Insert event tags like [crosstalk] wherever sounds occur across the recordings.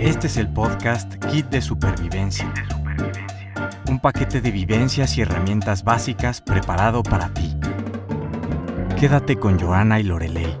Este es el podcast Kit de Supervivencia. Un paquete de vivencias y herramientas básicas preparado para ti. Quédate con Joana y Lorelei.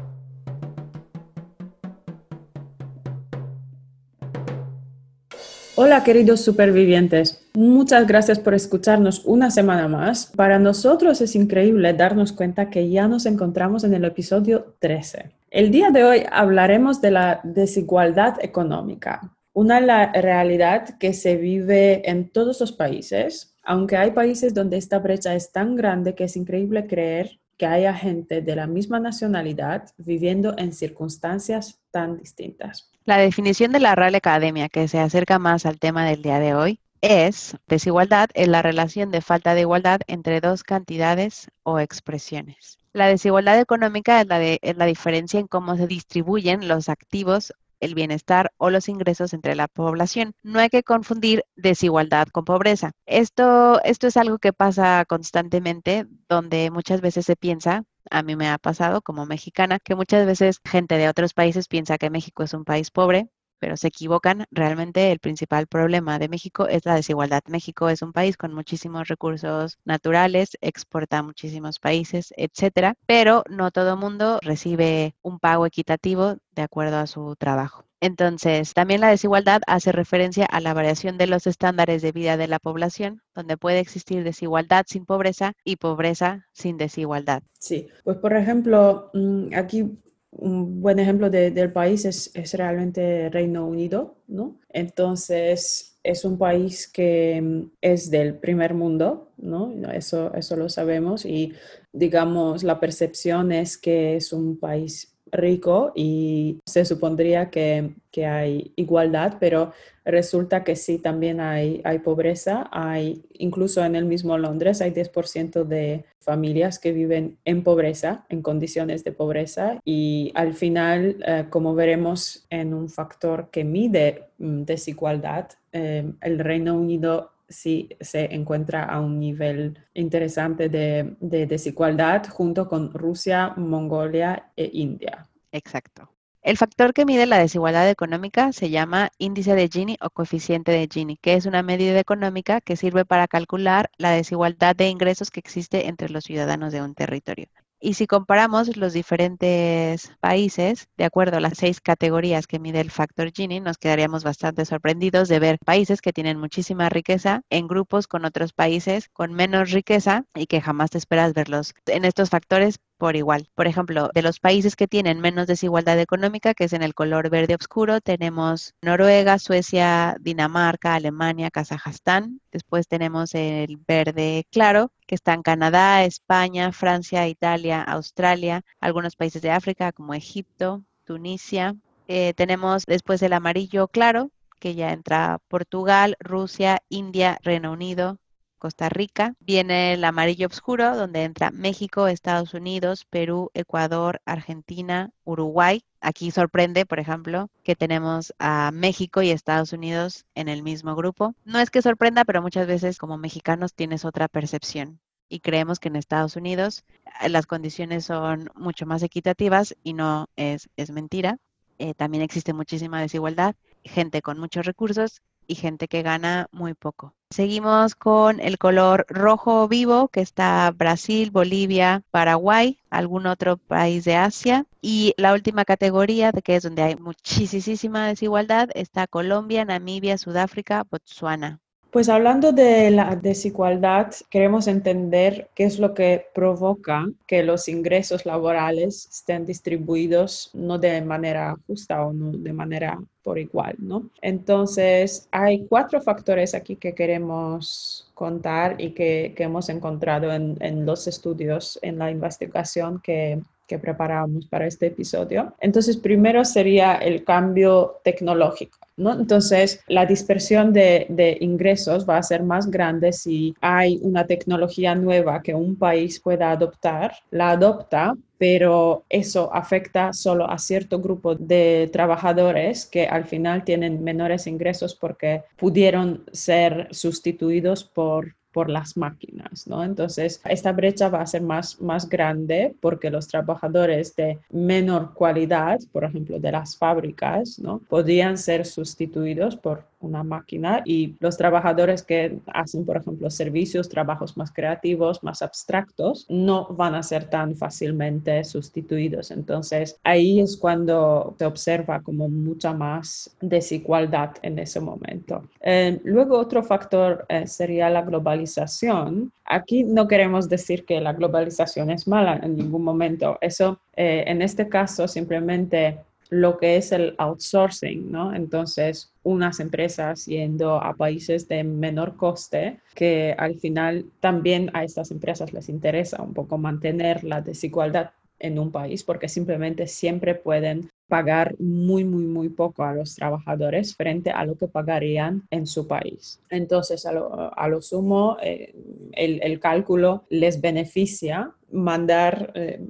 Hola queridos supervivientes, muchas gracias por escucharnos una semana más. Para nosotros es increíble darnos cuenta que ya nos encontramos en el episodio 13. El día de hoy hablaremos de la desigualdad económica, una realidad que se vive en todos los países, aunque hay países donde esta brecha es tan grande que es increíble creer que haya gente de la misma nacionalidad viviendo en circunstancias tan distintas. La definición de la Real Academia que se acerca más al tema del día de hoy es desigualdad en la relación de falta de igualdad entre dos cantidades o expresiones. La desigualdad económica es la, de, la diferencia en cómo se distribuyen los activos el bienestar o los ingresos entre la población. No hay que confundir desigualdad con pobreza. Esto, esto es algo que pasa constantemente, donde muchas veces se piensa, a mí me ha pasado como mexicana, que muchas veces gente de otros países piensa que México es un país pobre pero se equivocan. Realmente el principal problema de México es la desigualdad. México es un país con muchísimos recursos naturales, exporta a muchísimos países, etcétera, pero no todo mundo recibe un pago equitativo de acuerdo a su trabajo. Entonces, también la desigualdad hace referencia a la variación de los estándares de vida de la población, donde puede existir desigualdad sin pobreza y pobreza sin desigualdad. Sí, pues por ejemplo, mm, aquí un buen ejemplo del país es, es, realmente Reino Unido, ¿no? Entonces, es un país que mm, es del primer mundo, ¿no? Eso, eso lo sabemos y, digamos, la percepción es que es un país rico y se supondría que, que, hay igualdad, pero resulta que sí, también hay, hay pobreza. Hay, incluso en el mismo Londres, hay 10% de familias que viven en pobreza, en condiciones de pobreza. Y al final, eh, como veremos en un factor que mide mm, desigualdad, eh, el Reino Unido sí se encuentra a un nivel interesante de, desigualdad junto con Rusia, Mongolia e India. Exacto. El factor que mide la desigualdad económica se llama índice de Gini o coeficiente de Gini, que es una medida económica que sirve para calcular la desigualdad de ingresos que existe entre los ciudadanos de un territorio. Y si comparamos los diferentes países, de acuerdo a las seis categorías que mide el factor Gini, nos quedaríamos bastante sorprendidos de ver países que tienen muchísima riqueza en grupos con otros países con menos riqueza y que jamás te esperas verlos. En estos factores por igual. Por ejemplo, de los países que tienen menos desigualdad económica, que es en el color verde oscuro, tenemos Noruega, Suecia, Dinamarca, Alemania, Kazajstán. Después tenemos el verde claro, que está en Canadá, España, Francia, Italia, Australia, algunos países de África como Egipto, Tunisia. Eh, tenemos después el amarillo claro, que ya entra Portugal, Rusia, India, Reino Unido, Costa Rica. Viene el amarillo oscuro, donde entra México, Estados Unidos, Perú, Ecuador, Argentina, Uruguay. Aquí sorprende, por ejemplo, que tenemos a México y Estados Unidos en el mismo grupo. No es que sorprenda, pero muchas veces como mexicanos tienes otra percepción y creemos que en Estados Unidos eh, las condiciones son mucho más equitativas y no es, es mentira. Eh, también existe muchísima desigualdad, gente con muchos recursos y gente que gana muy poco. Seguimos con el color rojo vivo, que está Brasil, Bolivia, Paraguay, algún otro país de Asia. Y la última categoría, que es donde hay muchísima desigualdad, está Colombia, Namibia, Sudáfrica, Botsuana. Pues hablando de la desigualdad, queremos entender qué es lo que provoca que los ingresos laborales estén distribuidos no de manera justa o no de manera por igual, ¿no? Entonces, hay cuatro factores aquí que queremos contar y que, hemos encontrado en, los estudios, en la investigación que que preparamos para este episodio. Entonces, primero sería el cambio tecnológico. ¿No? Entonces, la dispersión de, de, ingresos va a ser más grande si hay una tecnología nueva que un país pueda adoptar, la adopta, pero eso afecta solo a cierto grupo de trabajadores que al final tienen menores ingresos porque pudieron ser sustituidos por por las máquinas, ¿no? Entonces, esta brecha va a ser más, más grande porque los trabajadores de menor cualidad, por ejemplo, de las fábricas, ¿no? Podrían ser sustituidos por una máquina y los trabajadores que hacen, por ejemplo, servicios, trabajos más creativos, más abstractos, no van a ser tan fácilmente sustituidos. Entonces, ahí es cuando se observa como mucha más desigualdad en ese momento. Eh, luego, otro factor eh, sería la globalización. Aquí no queremos decir que la globalización es mala en ningún momento. Eso, eh, en este caso, simplemente lo que es el outsourcing, ¿no? Entonces, unas empresas yendo a países de menor coste, que al final también a estas empresas les interesa un poco mantener la desigualdad en un país porque simplemente siempre pueden pagar muy, muy, muy poco a los trabajadores frente a lo que pagarían en su país. Entonces, a lo, sumo, eh, el, cálculo les beneficia mandar eh,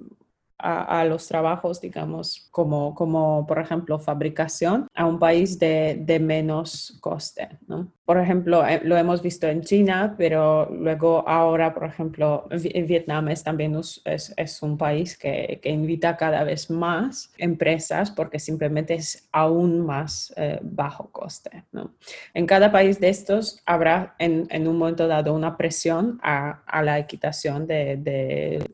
a, los trabajos, digamos, como, como por ejemplo fabricación, a un país de, de menos coste. ¿no? Por ejemplo, eh, lo hemos visto en China, pero luego ahora, por ejemplo, Vietnam es también es, es un país que, que, invita cada vez más empresas porque simplemente es aún más eh, bajo coste. ¿no? En cada país de estos habrá en, en un momento dado una presión a, a la equitación de, de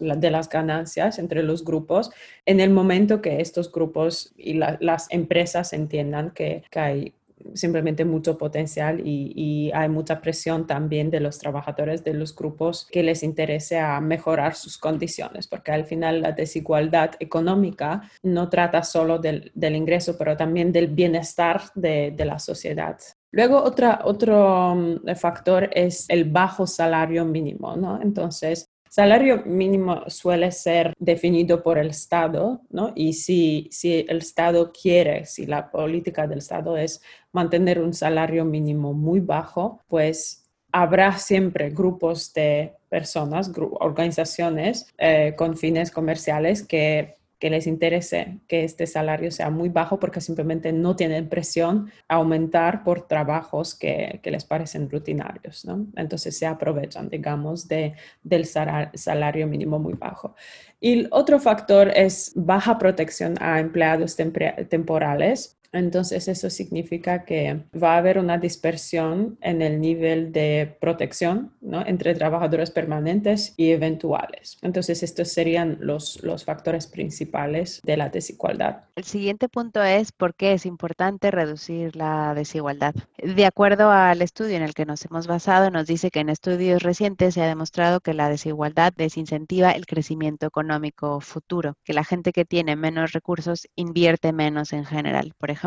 de las ganancias entre los grupos en el momento que estos grupos y las empresas entiendan que, hay simplemente mucho potencial y, hay mucha presión también de los trabajadores de los grupos que les interese a mejorar sus condiciones, porque al final la desigualdad económica no trata solo del, ingreso, pero también del bienestar de, la sociedad. Luego, otra, otro mm, factor es el bajo salario mínimo, ¿no? Entonces, Salario mínimo suele ser definido por el Estado, ¿no? Y si, si el Estado quiere, si la política del Estado es mantener un salario mínimo muy bajo, pues habrá siempre grupos de personas, organizaciones eh, con fines comerciales que que les interese que este salario sea muy bajo porque simplemente no tienen presión a aumentar por trabajos que, les parecen rutinarios. ¿no? Entonces se aprovechan, digamos, de, del salario mínimo muy bajo. Y otro factor es baja protección a empleados temporales. Entonces, eso significa que va a haber una dispersión en el nivel de protección ¿no? entre trabajadores permanentes y eventuales. Entonces, estos serían los, los factores principales de la desigualdad. El siguiente punto es por qué es importante reducir la desigualdad. De acuerdo al estudio en el que nos hemos basado, nos dice que en estudios recientes se ha demostrado que la desigualdad desincentiva el crecimiento económico futuro, que la gente que tiene menos recursos invierte menos en general. Por ejemplo,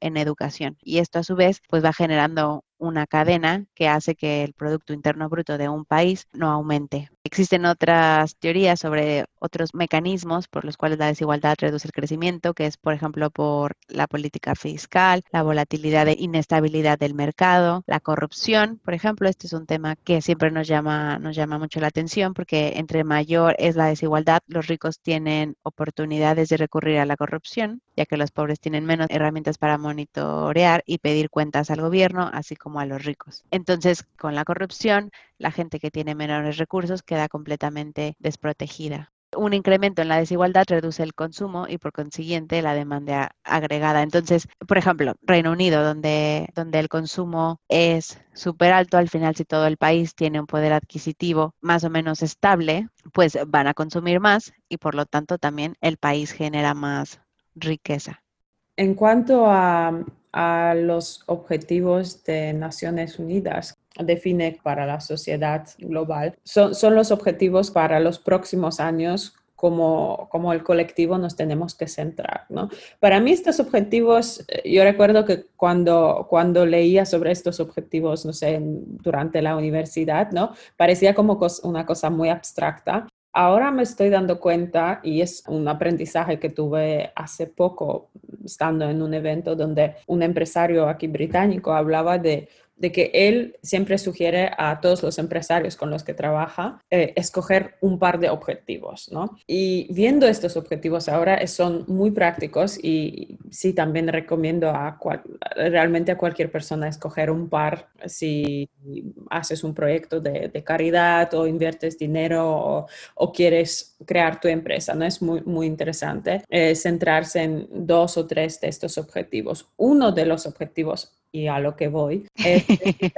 en educación. Y esto a su vez pues va generando una cadena que hace que el Producto Interno Bruto de un país no aumente. Existen otras teorías sobre otros mecanismos por los cuales la desigualdad reduce el crecimiento, que es, por ejemplo, por la política fiscal, la volatilidad e inestabilidad del mercado, la corrupción, por ejemplo. Este es un tema que siempre nos llama, nos llama mucho la atención porque entre mayor es la desigualdad, los ricos tienen oportunidades de recurrir a la corrupción, ya que los pobres tienen menos herramientas para monitorear y pedir cuentas al gobierno, así como como a los ricos. Entonces, con la corrupción, la gente que tiene menores recursos queda completamente desprotegida. Un incremento en la desigualdad reduce el consumo y por consiguiente la demanda agregada. Entonces, por ejemplo, Reino Unido, donde, donde el consumo es súper alto, al final si todo el país tiene un poder adquisitivo más o menos estable, pues van a consumir más y por lo tanto también el país genera más riqueza. En cuanto a, los objetivos de Naciones Unidas define para la sociedad global. Son, son los objetivos para los próximos años como, como, el colectivo nos tenemos que centrar, ¿no? Para mí estos objetivos, eh, yo recuerdo que cuando, cuando leía sobre estos objetivos, no sé, durante la universidad, ¿no? Parecía como una cosa muy abstracta, Ahora me estoy dando cuenta, y es un aprendizaje que tuve hace poco, estando en un evento donde un empresario aquí británico hablaba de de que él siempre sugiere a todos los empresarios con los que trabaja eh, escoger un par de objetivos, ¿no? Y viendo estos objetivos ahora son muy prácticos y sí también recomiendo a realmente a cualquier persona escoger un par si haces un proyecto de, caridad o inviertes dinero o, quieres crear tu empresa, ¿no? Es muy, muy interesante eh, centrarse en dos o tres de estos objetivos. Uno de los objetivos y a lo que voy, es [laughs]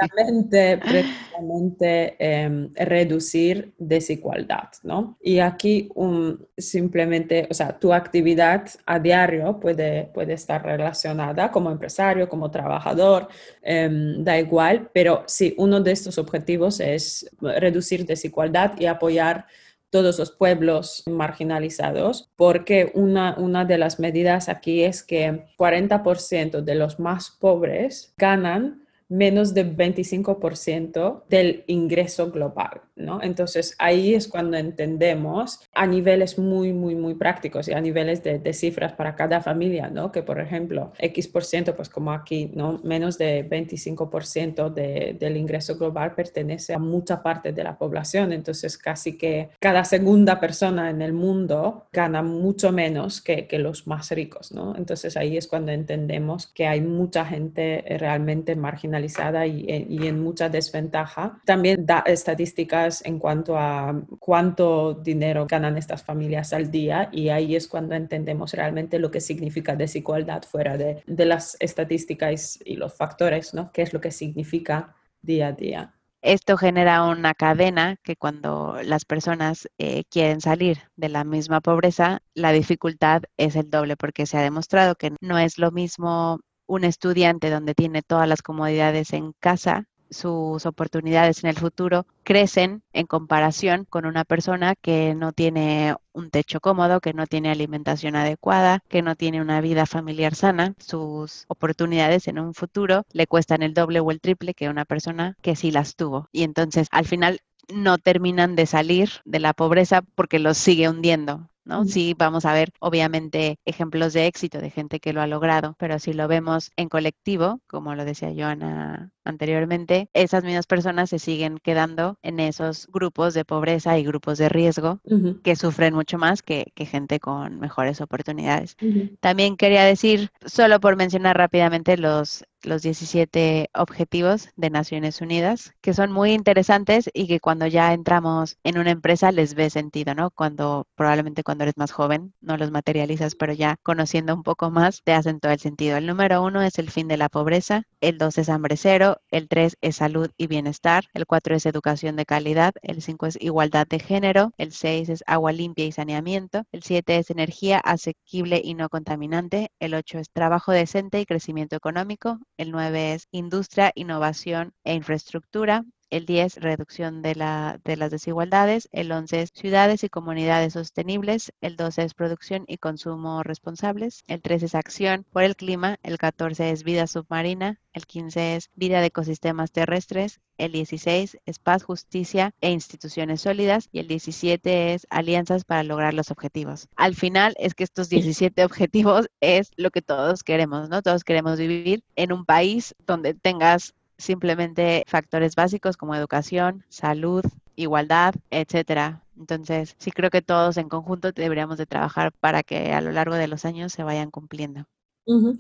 precisamente, em, reducir desigualdad, ¿no? Y aquí un, simplemente, o sea, tu actividad a diario puede, puede estar relacionada como empresario, como trabajador, em, da igual, pero sí, uno de estos objetivos es reducir desigualdad y apoyar todos los pueblos marginalizados, porque una, una de las medidas aquí es que 40% de los más pobres ganan menos del 25% del ingreso global, ¿no? Entonces ahí es cuando entendemos a niveles muy, muy, muy prácticos y a niveles de, cifras para cada familia, ¿no? Que por ejemplo, X por ciento, pues como aquí, ¿no? Menos de 25% de, del ingreso global pertenece a mucha parte de la población, entonces casi que cada segunda persona en el mundo gana mucho menos que, que los más ricos, ¿no? Entonces ahí es cuando entendemos que hay mucha gente realmente marginal y, en mucha desventaja. También da estadísticas en cuanto a cuánto dinero ganan estas familias al día y ahí es cuando entendemos realmente lo que significa desigualdad fuera de, las estadísticas y los factores, ¿no? ¿Qué es lo que significa día a día? Esto genera una cadena que cuando las personas eh, quieren salir de la misma pobreza, la dificultad es el doble porque se ha demostrado que no es lo mismo un estudiante donde tiene todas las comodidades en casa, sus oportunidades en el futuro crecen en comparación con una persona que no tiene un techo cómodo, que no tiene alimentación adecuada, que no tiene una vida familiar sana. Sus oportunidades en un futuro le cuestan el doble o el triple que una persona que sí las tuvo. Y entonces al final no terminan de salir de la pobreza porque los sigue hundiendo. ¿No? Sí, vamos a ver obviamente ejemplos de éxito de gente que lo ha logrado, pero si lo vemos en colectivo, como lo decía Joana anteriormente, esas mismas personas se siguen quedando en esos grupos de pobreza y grupos de riesgo que sufren mucho más que, gente con mejores oportunidades. También quería decir, solo por mencionar rápidamente los los 17 objetivos de Naciones Unidas, que son muy interesantes y que cuando ya entramos en una empresa les ve sentido, ¿no? Cuando probablemente cuando eres más joven no los materializas, pero ya conociendo un poco más te hacen todo el sentido. El número uno es el fin de la pobreza, el dos es hambre cero, el tres es salud y bienestar, el cuatro es educación de calidad, el cinco es igualdad de género, el seis es agua limpia y saneamiento, el siete es energía asequible y no contaminante, el ocho es trabajo decente y crecimiento económico, el 9 es industria, innovación e infraestructura, el 10 reducción de, la, de, las desigualdades, el 11 es ciudades y comunidades sostenibles, el 12 es producción y consumo responsables, el 13 es acción por el clima, el 14 es vida submarina, el 15 es vida de ecosistemas terrestres, el 16 es paz, justicia e instituciones sólidas y el 17 es alianzas para lograr los objetivos. Al final es que estos 17 [laughs] objetivos es lo que todos queremos, ¿no? Todos queremos vivir en un país donde tengas simplemente factores básicos como educación, salud, igualdad, etcétera. Entonces, sí creo que todos en conjunto deberíamos de trabajar para que a lo largo de los años se vayan cumpliendo.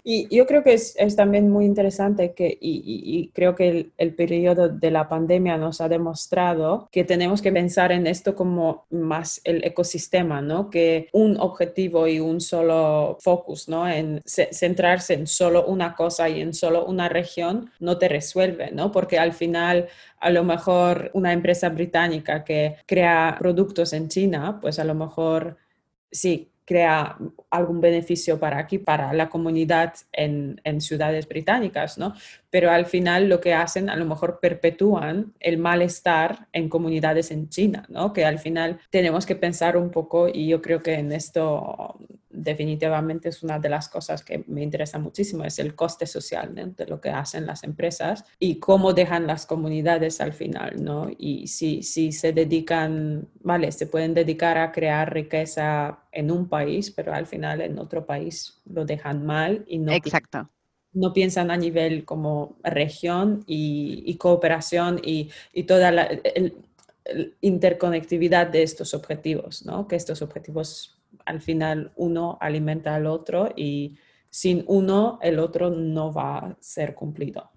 Y yo creo que es, también muy interesante que, y, y, creo que el, el, periodo de la pandemia nos ha demostrado que tenemos que pensar en esto como más el ecosistema, ¿no? Que un objetivo y un solo focus, ¿no? En centrarse en solo una cosa y en solo una región no te resuelve, ¿no? Porque al final a lo mejor una empresa británica que crea productos en China, pues a lo mejor sí crea algún beneficio para aquí, para la comunidad en, en, ciudades británicas, ¿no? Pero al final lo que hacen, a lo mejor perpetúan el malestar en comunidades en China, ¿no? Que al final tenemos que pensar un poco y yo creo que en esto definitivamente es una de las cosas que me interesa muchísimo, es el coste social de lo que hacen las empresas y cómo dejan las comunidades al final, ¿no? Y si, si se dedican, vale, se pueden dedicar a crear riqueza en un país, pero al final en otro país lo dejan mal y no... Exacto no piensan a nivel como región y, cooperación y, toda la interconectividad de estos objetivos, ¿no? Que estos objetivos al final uno alimenta al otro y sin uno el otro no va a ser cumplido.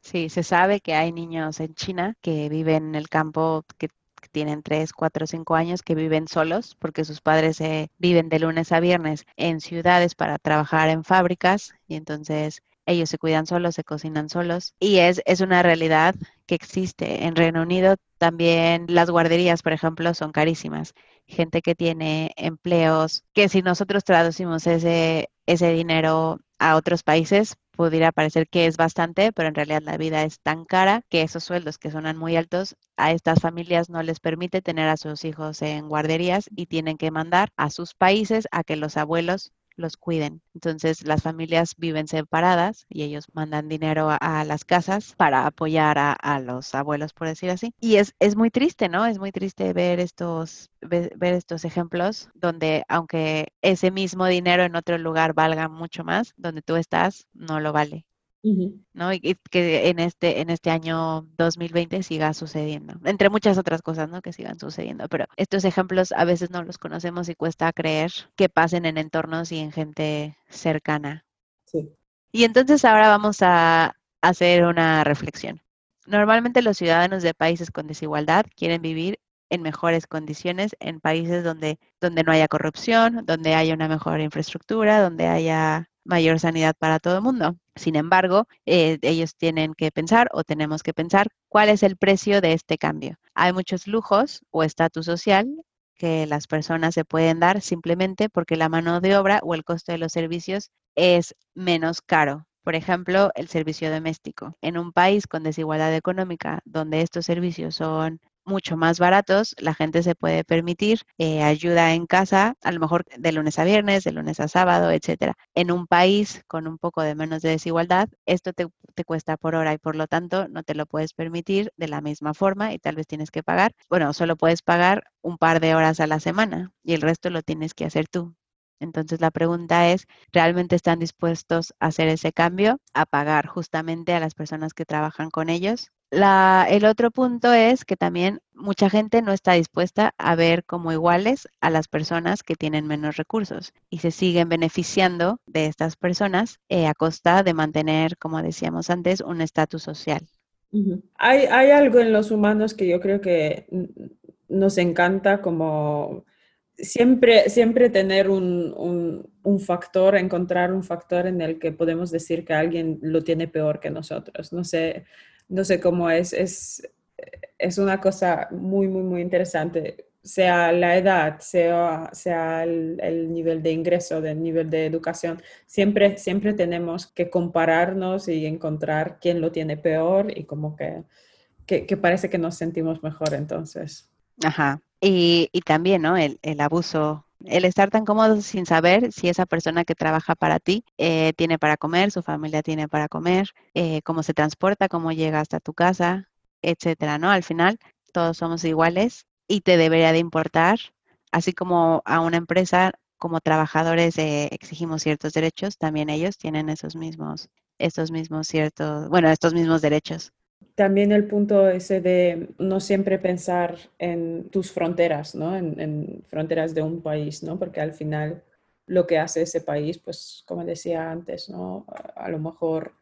Sí, se sabe que hay niños en China que viven en el campo, que tienen 3, 4, 5 años, que viven solos porque sus padres viven de lunes a viernes en ciudades para trabajar en fábricas y entonces ellos se cuidan solos, se cocinan solos y es, es una realidad que existe. En Reino Unido también las guarderías, por ejemplo, son carísimas. Gente que tiene empleos, que si nosotros traducimos ese, ese dinero a otros países, pudiera parecer que es bastante, pero en realidad la vida es tan cara que esos sueldos que sonan muy altos a estas familias no les permite tener a sus hijos en guarderías y tienen que mandar a sus países a que los abuelos los cuiden. Entonces las familias viven separadas y ellos mandan dinero a, las casas para apoyar a, los abuelos, por decir así. Y es, es muy triste, ¿no? Es muy triste ver estos, ver, estos ejemplos donde aunque ese mismo dinero en otro lugar valga mucho más, donde tú estás no lo vale. ¿No? Y, que en este, en este año 2020 siga sucediendo, entre muchas otras cosas, ¿no? Que sigan sucediendo, pero estos ejemplos a veces no los conocemos y cuesta creer que pasen en entornos y en gente cercana. Sí. Y entonces ahora vamos a hacer una reflexión. Normalmente los ciudadanos de países con desigualdad quieren vivir en mejores condiciones en países donde, donde no haya corrupción, donde haya una mejor infraestructura, donde haya mayor sanidad para todo el mundo. Sin embargo, eh, ellos tienen que pensar o tenemos que pensar cuál es el precio de este cambio. Hay muchos lujos o estatus social que las personas se pueden dar simplemente porque la mano de obra o el costo de los servicios es menos caro. Por ejemplo, el servicio doméstico. En un país con desigualdad económica, donde estos servicios son mucho más baratos, la gente se puede permitir eh, ayuda en casa, a lo mejor de lunes a viernes, de lunes a sábado, etcétera. En un país con un poco de menos de desigualdad, esto te, te, cuesta por hora y por lo tanto no te lo puedes permitir de la misma forma y tal vez tienes que pagar, bueno, solo puedes pagar un par de horas a la semana y el resto lo tienes que hacer tú. Entonces la pregunta es, ¿realmente están dispuestos a hacer ese cambio, a pagar justamente a las personas que trabajan con ellos? El otro punto es que también mucha gente no está dispuesta a ver como iguales a las personas que tienen menos recursos y se siguen beneficiando de estas personas eh, a costa de mantener, como decíamos antes, un estatus social. hay, hay algo en los humanos que yo creo que nos encanta como siempre, siempre tener un, un, factor, encontrar un factor en el que podemos decir que alguien lo tiene peor que nosotros. No sé, no sé cómo es, es, es una cosa muy, muy, muy interesante, sea la edad, sea, sea el, nivel de ingreso, el nivel de educación, siempre, siempre tenemos que compararnos y encontrar quién lo tiene peor y como que, que, parece que nos sentimos mejor entonces. Ajá. Y, y también, ¿no? El, el abuso el estar tan cómodo sin saber si esa persona que trabaja para ti eh, tiene para comer, su familia tiene para comer, eh, cómo se transporta, cómo llega hasta tu casa, etcétera, ¿no? Al final, todos somos iguales y te debería de importar, así como a una empresa, como trabajadores eh, exigimos ciertos derechos, también ellos tienen esos mismos, estos mismos ciertos, bueno, estos mismos derechos. También el punto ese de no siempre pensar en tus fronteras, ¿no? En, fronteras de un país, ¿no? Porque al final lo que hace ese país, pues como decía antes, ¿no? A, lo mejor,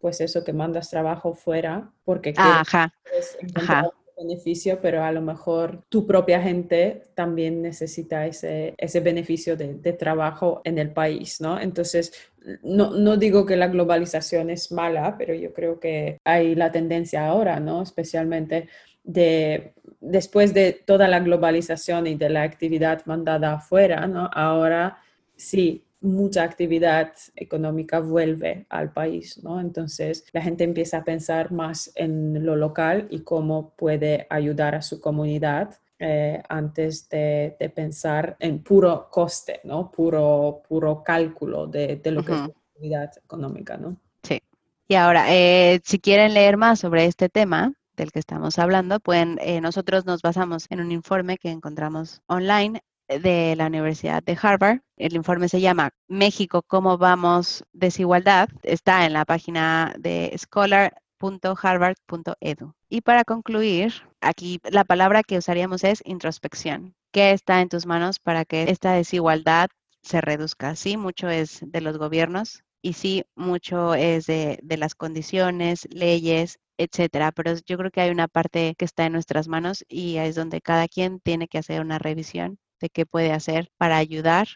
pues eso, que mandas trabajo fuera porque quieres encontrar beneficio, pero a lo mejor tu propia gente también necesita ese, ese beneficio de, trabajo en el país, ¿no? Entonces, no, no, digo que la globalización es mala, pero yo creo que hay la tendencia ahora, ¿no? Especialmente de después de toda la globalización y de la actividad mandada afuera, ¿no? Ahora sí, mucha actividad económica vuelve al país, ¿no? Entonces la gente empieza a pensar más en lo local y cómo puede ayudar a su comunidad eh, antes de, pensar en puro coste, ¿no? Puro, puro cálculo de, lo que es la actividad económica, ¿no? Sí. Y ahora, eh, si quieren leer más sobre este tema, del que estamos hablando, pueden, eh, nosotros nos basamos en un informe que encontramos online de la Universidad de Harvard. El informe se llama México, ¿cómo vamos? Desigualdad. Está en la página de scholar.harvard.edu. Y para concluir, aquí la palabra que usaríamos es introspección. ¿Qué está en tus manos para que esta desigualdad se reduzca? Sí, mucho es de los gobiernos y sí, mucho es de, de las condiciones, leyes, etcétera. Pero yo creo que hay una parte que está en nuestras manos y es donde cada quien tiene que hacer una revisión de qué puede hacer para ayudar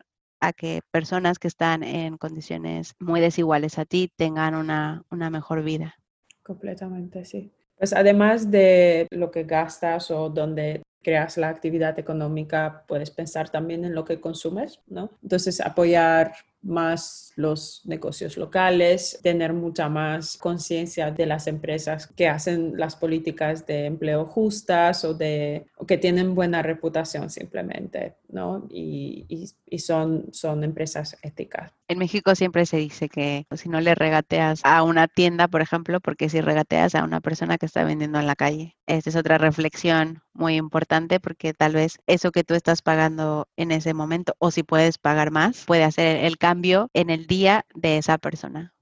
a que personas que están en condiciones muy desiguales a ti tengan una, una mejor vida. Completamente, sí. Pues además de lo que gastas o donde creas la actividad económica, puedes pensar también en lo que consumes, ¿no? Entonces, apoyar más los negocios locales, tener mucha más conciencia de las empresas que hacen las políticas de empleo justas o, de, que tienen buena reputación simplemente, ¿no? Y, y, son, son empresas éticas. En México siempre se dice que si no le regateas a una tienda, por ejemplo, porque si regateas a una persona que está vendiendo en la calle. Esta es otra reflexión muy importante porque tal vez eso que tú estás pagando en ese momento o si puedes pagar más, puede hacer el cambio en el día de esa persona.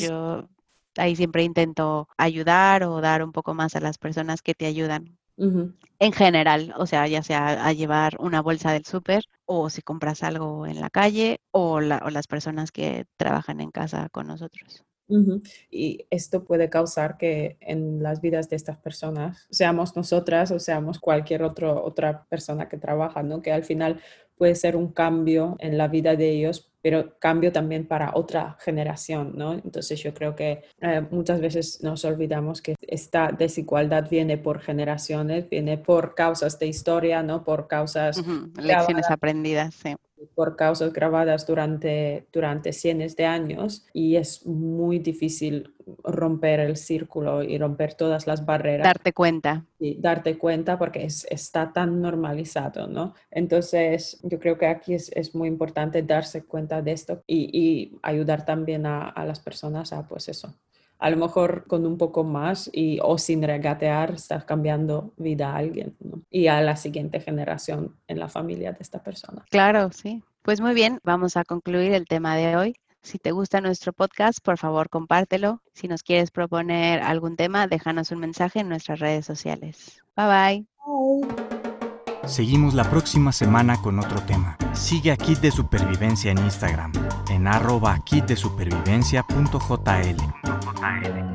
Yo ahí siempre intento ayudar o dar un poco más a las personas que te ayudan. En general, o sea, ya sea a llevar una bolsa del súper o si compras algo en la calle o, o las personas que trabajan en casa con nosotros. Y esto puede causar que en las vidas de estas personas, seamos nosotras o seamos cualquier otro, otra persona que trabaja, ¿no? que al final puede ser un cambio en la vida de ellos, pero cambio también para otra generación, ¿no? Entonces yo creo que eh, muchas veces nos olvidamos que esta desigualdad viene por generaciones, viene por causas de historia, ¿no? Por causas... Lecciones aprendidas, sí por causas grabadas durante, durante cientos de años y es muy difícil romper el círculo y romper todas las barreras. Darte cuenta. Sí, darte cuenta porque es, está tan normalizado, ¿no? Entonces, yo creo que aquí es, es muy importante darse cuenta de esto y, y ayudar también a, a las personas a, pues eso, a lo mejor con un poco más y o sin regatear estás cambiando vida a alguien y a la siguiente generación en la familia de esta persona. Claro, sí. Pues muy bien, vamos a concluir el tema de hoy. Si te gusta nuestro podcast, por favor compártelo. Si nos quieres proponer algún tema, déjanos un mensaje en nuestras redes sociales. Bye bye. Seguimos la próxima semana con otro tema. Sigue a Kit de Supervivencia en Instagram, en arroba kitdesupervivencia.jl.